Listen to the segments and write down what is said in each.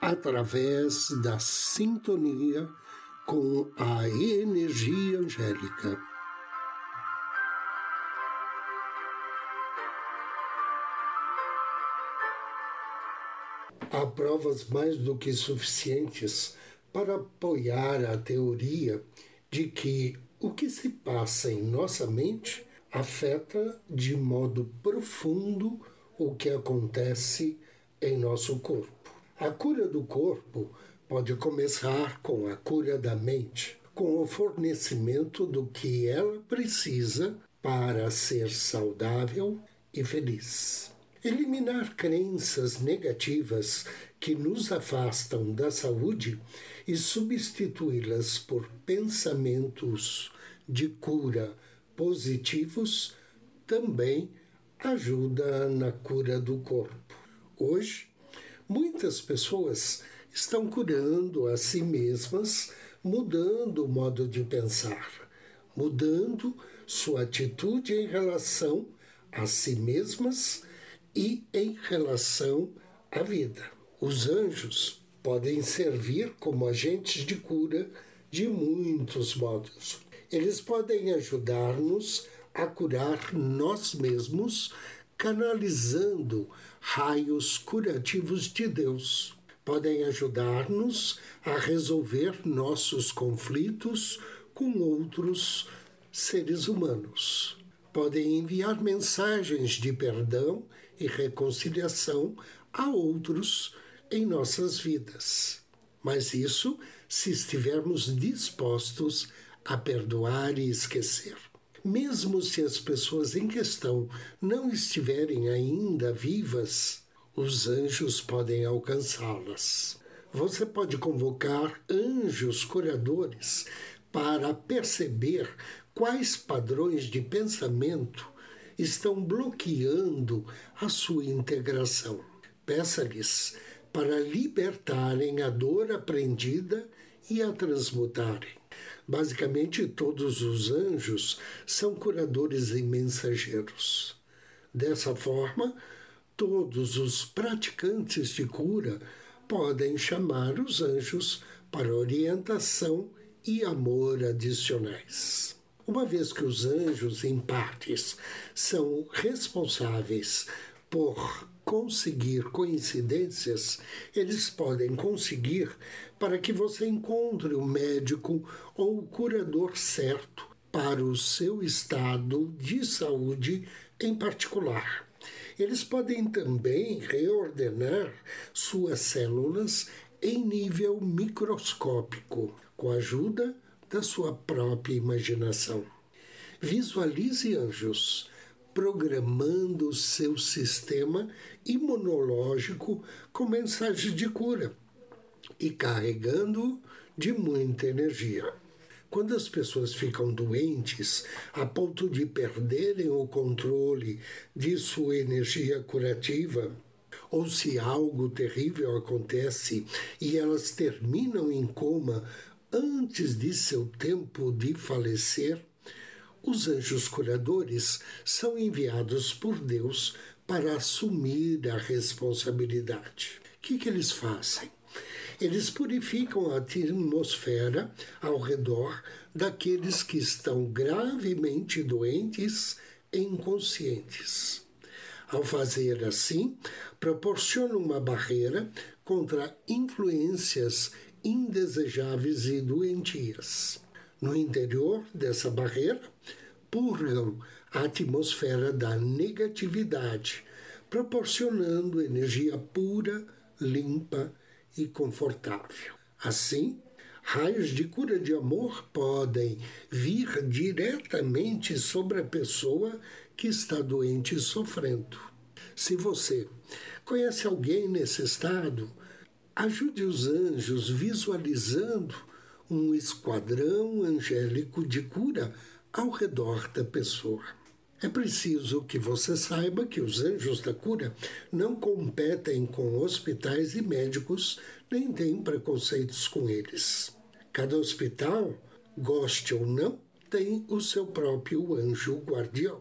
através da sintonia com a energia angélica. Há provas mais do que suficientes para apoiar a teoria de que o que se passa em nossa mente afeta de modo profundo o que acontece em nosso corpo. A cura do corpo pode começar com a cura da mente, com o fornecimento do que ela precisa para ser saudável e feliz. Eliminar crenças negativas que nos afastam da saúde e substituí-las por pensamentos de cura positivos também ajuda na cura do corpo. Hoje, Muitas pessoas estão curando a si mesmas, mudando o modo de pensar, mudando sua atitude em relação a si mesmas e em relação à vida. Os anjos podem servir como agentes de cura de muitos modos. Eles podem ajudar-nos a curar nós mesmos canalizando raios curativos de Deus. Podem ajudar-nos a resolver nossos conflitos com outros seres humanos. Podem enviar mensagens de perdão e reconciliação a outros em nossas vidas. Mas isso se estivermos dispostos a perdoar e esquecer. Mesmo se as pessoas em questão não estiverem ainda vivas, os anjos podem alcançá-las. Você pode convocar anjos curadores para perceber quais padrões de pensamento estão bloqueando a sua integração. Peça-lhes para libertarem a dor aprendida e a transmutarem. Basicamente, todos os anjos são curadores e mensageiros. Dessa forma, todos os praticantes de cura podem chamar os anjos para orientação e amor adicionais. Uma vez que os anjos, em partes, são responsáveis por conseguir coincidências, eles podem conseguir para que você encontre o médico ou o curador certo para o seu estado de saúde em particular. Eles podem também reordenar suas células em nível microscópico, com a ajuda da sua própria imaginação. Visualize anjos programando o seu sistema imunológico com mensagens de cura e carregando de muita energia. Quando as pessoas ficam doentes a ponto de perderem o controle de sua energia curativa, ou se algo terrível acontece e elas terminam em coma antes de seu tempo de falecer, os anjos curadores são enviados por Deus para assumir a responsabilidade. O que, que eles fazem? Eles purificam a atmosfera ao redor daqueles que estão gravemente doentes e inconscientes. Ao fazer assim, proporcionam uma barreira contra influências indesejáveis e doentias. No interior dessa barreira, purgam a atmosfera da negatividade, proporcionando energia pura, limpa e confortável. Assim, raios de cura de amor podem vir diretamente sobre a pessoa que está doente e sofrendo. Se você conhece alguém nesse estado, ajude os anjos visualizando um esquadrão angélico de cura ao redor da pessoa. É preciso que você saiba que os anjos da cura não competem com hospitais e médicos, nem têm preconceitos com eles. Cada hospital, goste ou não, tem o seu próprio anjo guardião.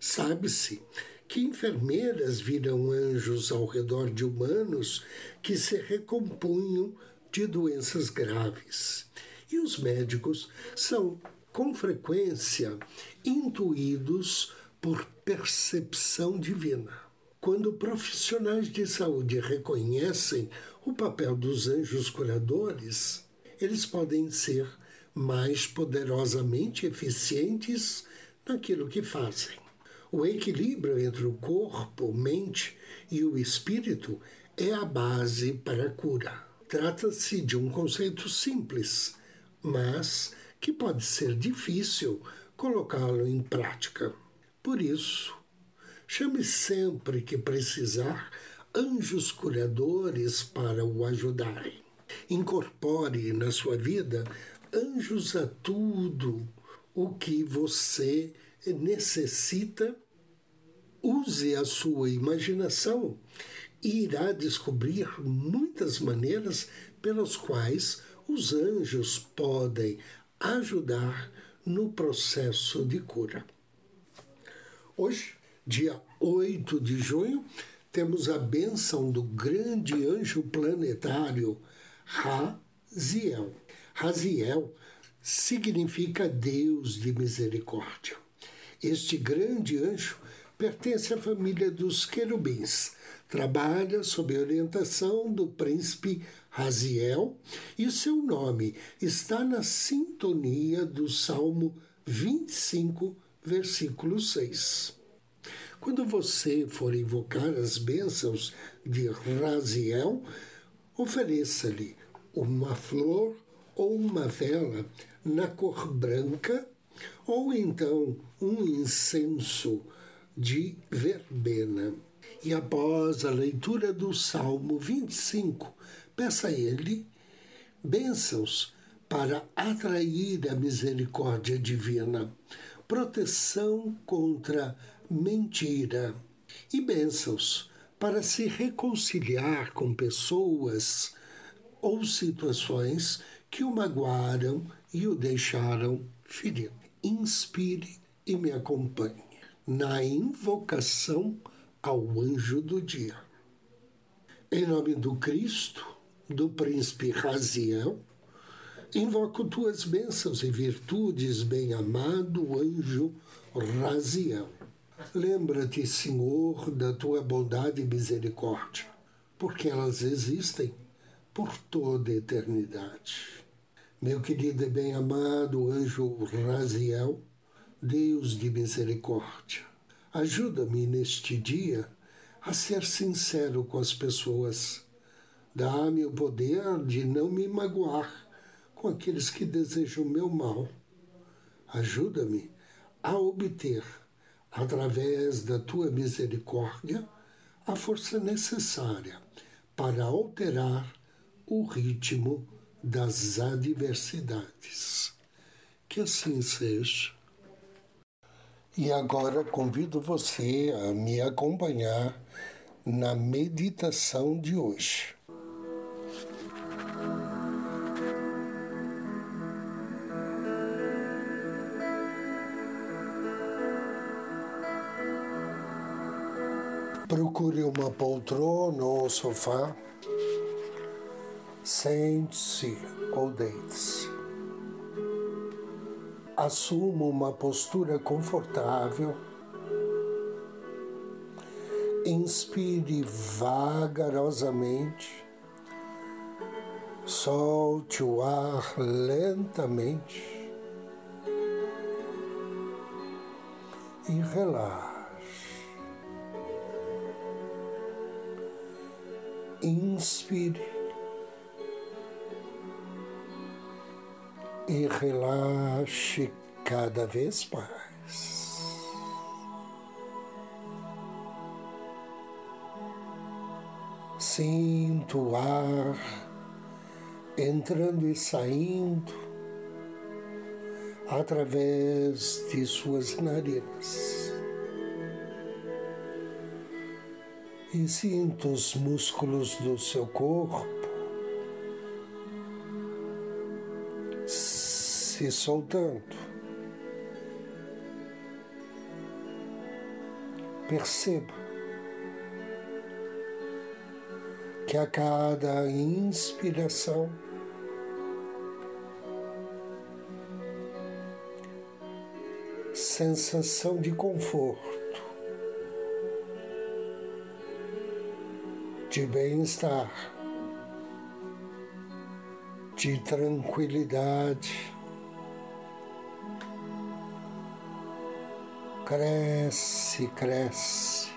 Sabe-se que enfermeiras viram anjos ao redor de humanos que se recompunham de doenças graves. E os médicos são, com frequência, intuídos por percepção divina. Quando profissionais de saúde reconhecem o papel dos anjos curadores, eles podem ser mais poderosamente eficientes naquilo que fazem. O equilíbrio entre o corpo, mente e o espírito é a base para a cura. Trata-se de um conceito simples, mas que pode ser difícil colocá-lo em prática. Por isso, chame sempre que precisar anjos curadores para o ajudarem. Incorpore na sua vida anjos a tudo o que você necessita, use a sua imaginação e irá descobrir muitas maneiras pelas quais os anjos podem ajudar no processo de cura. Hoje, dia 8 de junho, temos a bênção do grande anjo planetário Raziel. Raziel significa Deus de misericórdia. Este grande anjo pertence à família dos querubins. Trabalha sob a orientação do príncipe Raziel e seu nome está na sintonia do Salmo 25, versículo 6. Quando você for invocar as bênçãos de Raziel, ofereça-lhe uma flor ou uma vela na cor branca ou então um incenso de verbena. E após a leitura do Salmo 25, peça a ele bênçãos para atrair a misericórdia divina, proteção contra mentira e bênçãos para se reconciliar com pessoas ou situações que o magoaram e o deixaram ferido inspire e me acompanhe na invocação ao anjo do dia. Em nome do Cristo, do príncipe Raziel, invoco tuas bênçãos e virtudes, bem-amado anjo Raziel. Lembra-te, Senhor, da tua bondade e misericórdia, porque elas existem por toda a eternidade. Meu querido e bem-amado anjo Raziel, Deus de misericórdia, ajuda-me neste dia a ser sincero com as pessoas. Dá-me o poder de não me magoar com aqueles que desejam meu mal. Ajuda-me a obter, através da tua misericórdia, a força necessária para alterar o ritmo das adversidades. Que assim seja. E agora convido você a me acompanhar na meditação de hoje. Procure uma poltrona ou sofá Sente-se ou deite-se. Assuma uma postura confortável. Inspire vagarosamente. Solte o ar lentamente. E relaxe. Inspire e relaxe cada vez mais. Sinto o ar entrando e saindo através de suas narinas. E sinta os músculos do seu corpo se soltando. Perceba que a cada inspiração sensação de conforto, de bem-estar, de tranquilidade. Cresce, cresce.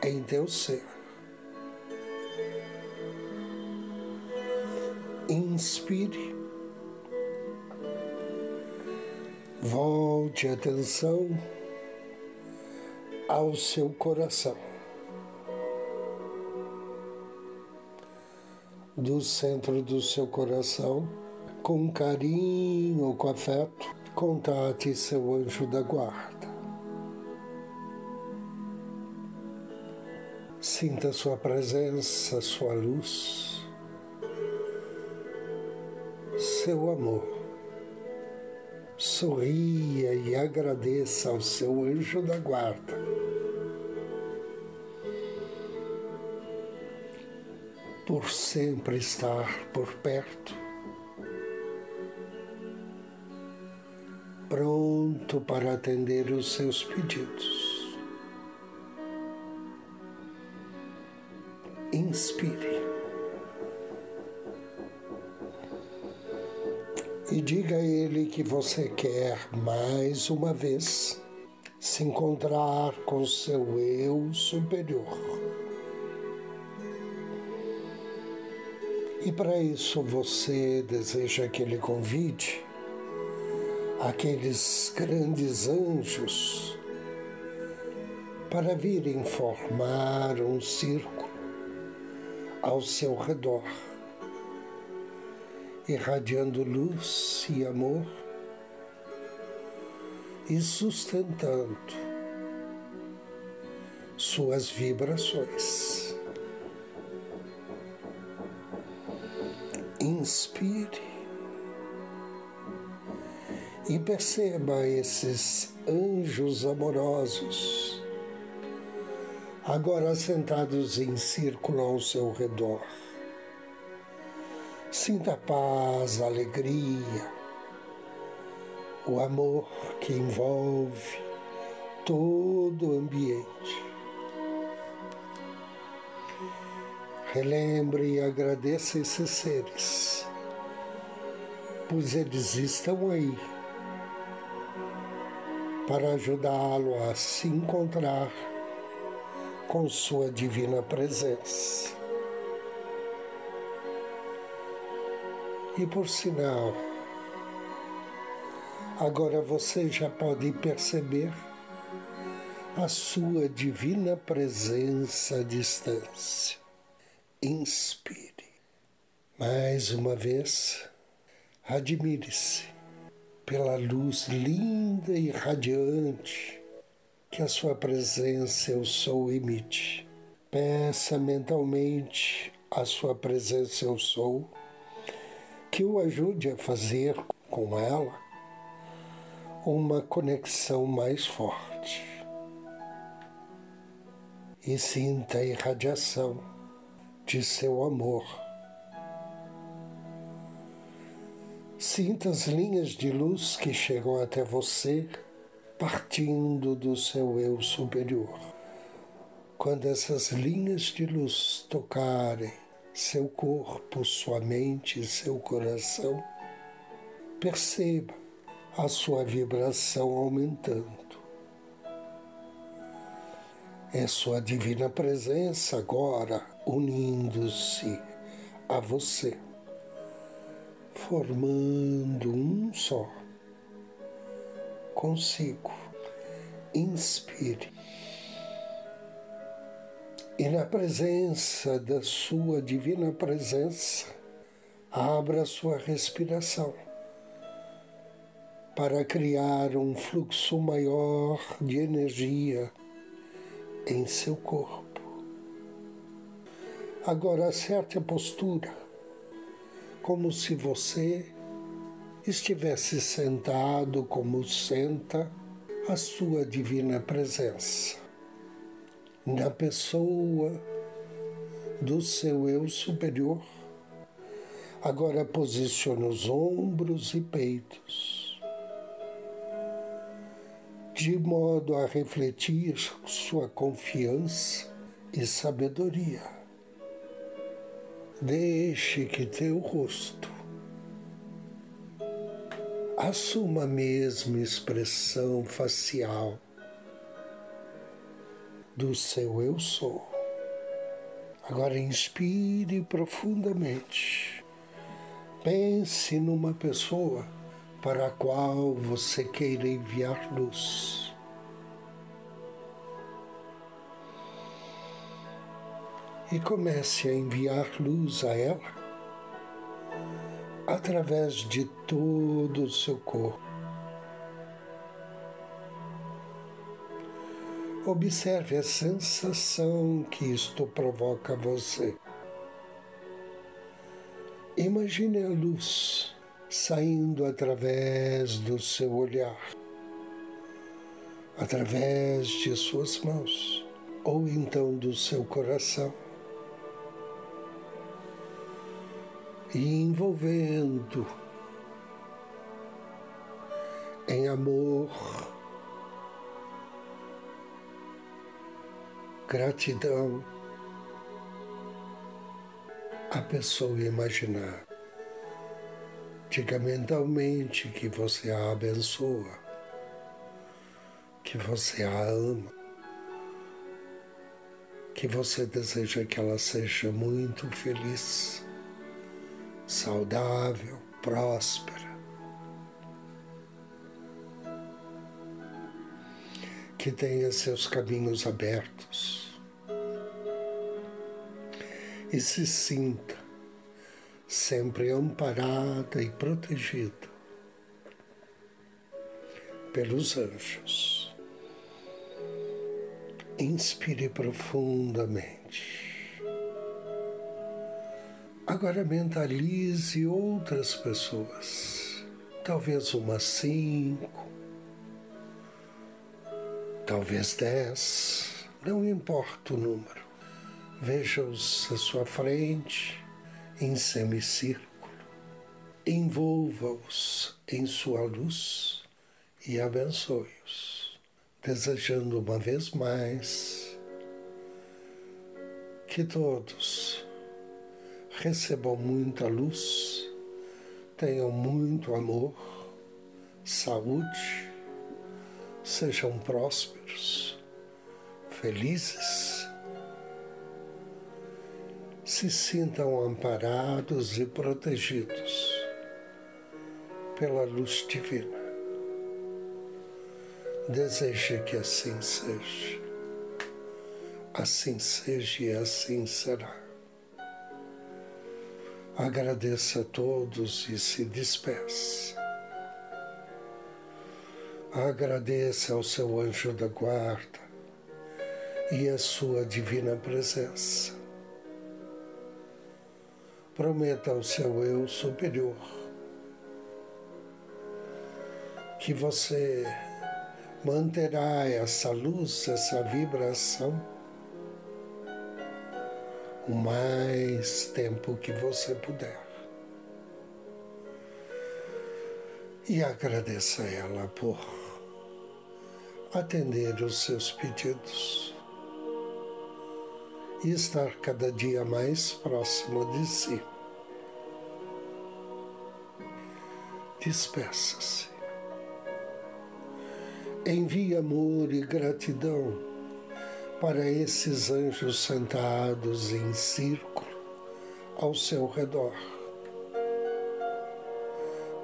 Em teu ser. Inspire. Volte a atenção ao seu coração. Do centro do seu coração, com carinho, com afeto, contate seu anjo da guarda. Sinta sua presença, sua luz, seu amor sorria e agradeça ao seu anjo da guarda. Por sempre estar por perto, pronto para atender os seus pedidos. Inspire. e diga a ele que você quer mais uma vez se encontrar com seu eu superior. E para isso você deseja que ele convide aqueles grandes anjos para virem formar um círculo ao seu redor irradiando luz e amor e sustentando suas vibrações. Inspire e perceba esses anjos amorosos, agora sentados em círculo ao seu redor Sinta a paz, a alegria, o amor que envolve todo o ambiente. Relembre e agradeça esses seres, pois eles estão aí para ajudá-lo a se encontrar com Sua Divina Presença. E por sinal, agora você já pode perceber a sua divina presença à distância. Inspire. Mais uma vez, admire-se pela luz linda e radiante que a sua presença, eu sou, emite. Peça mentalmente a sua presença, eu sou que o ajude a fazer com ela uma conexão mais forte. E sinta a irradiação de seu amor. Sinta as linhas de luz que chegam até você partindo do seu eu superior. Quando essas linhas de luz tocarem seu corpo, sua mente, seu coração. Perceba a sua vibração aumentando. É sua divina presença agora unindo-se a você, formando um só consigo. Inspire e na presença da Sua divina presença, abra sua respiração para criar um fluxo maior de energia em seu corpo. Agora acerte a postura, como se você estivesse sentado como senta a sua divina presença, na pessoa do seu eu superior. Agora posicione os ombros e peitos, de modo a refletir sua confiança e sabedoria. Deixe que teu rosto assuma a mesma expressão facial do seu eu sou. Agora inspire profundamente. Pense numa pessoa para a qual você queira enviar luz. E comece a enviar luz a ela através de todo o seu corpo. Observe a sensação que isto provoca a você. Imagine a luz saindo através do seu olhar, através de suas mãos, ou então do seu coração. E envolvendo em amor, gratidão, a pessoa imaginar. Diga mentalmente que você a abençoa, que você a ama, que você deseja que ela seja muito feliz saudável, próspera. Que tenha seus caminhos abertos e se sinta sempre amparada e protegida pelos anjos. Inspire profundamente. Agora mentalize outras pessoas, talvez umas cinco, talvez dez, não importa o número. Veja-os à sua frente, em semicírculo, envolva-os em sua luz e abençoe-os, desejando uma vez mais que todos recebam muita luz, tenham muito amor, saúde, sejam prósperos, felizes, se sintam amparados e protegidos pela luz divina. Deseje que assim seja. Assim seja e assim será. Agradeça a todos e se despeça. Agradeça ao seu anjo da guarda e à sua divina presença. Prometa ao seu eu superior que você manterá essa luz, essa vibração o mais tempo que você puder. E agradeça a ela por atender os seus pedidos e estar cada dia mais próximo de si. Despeça-se. Envie amor e gratidão para esses anjos sentados em círculo ao seu redor.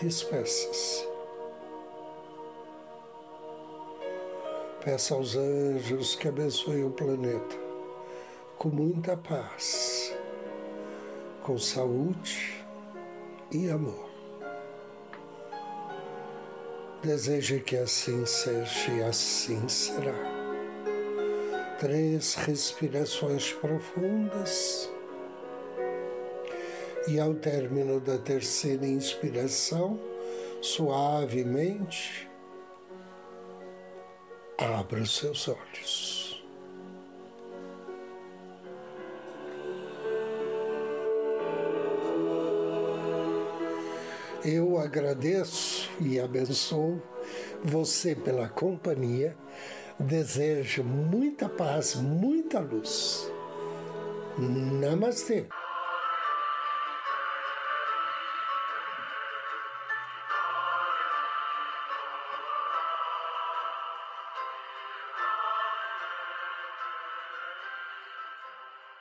Despeça-se. Peça aos anjos que abençoem o planeta com muita paz, com saúde, e amor. Deseje que assim seja e assim será. Três respirações profundas. E ao término da terceira inspiração, suavemente, abra os seus olhos. Eu agradeço e abençoo você pela companhia. Desejo muita paz, muita luz. Namastê.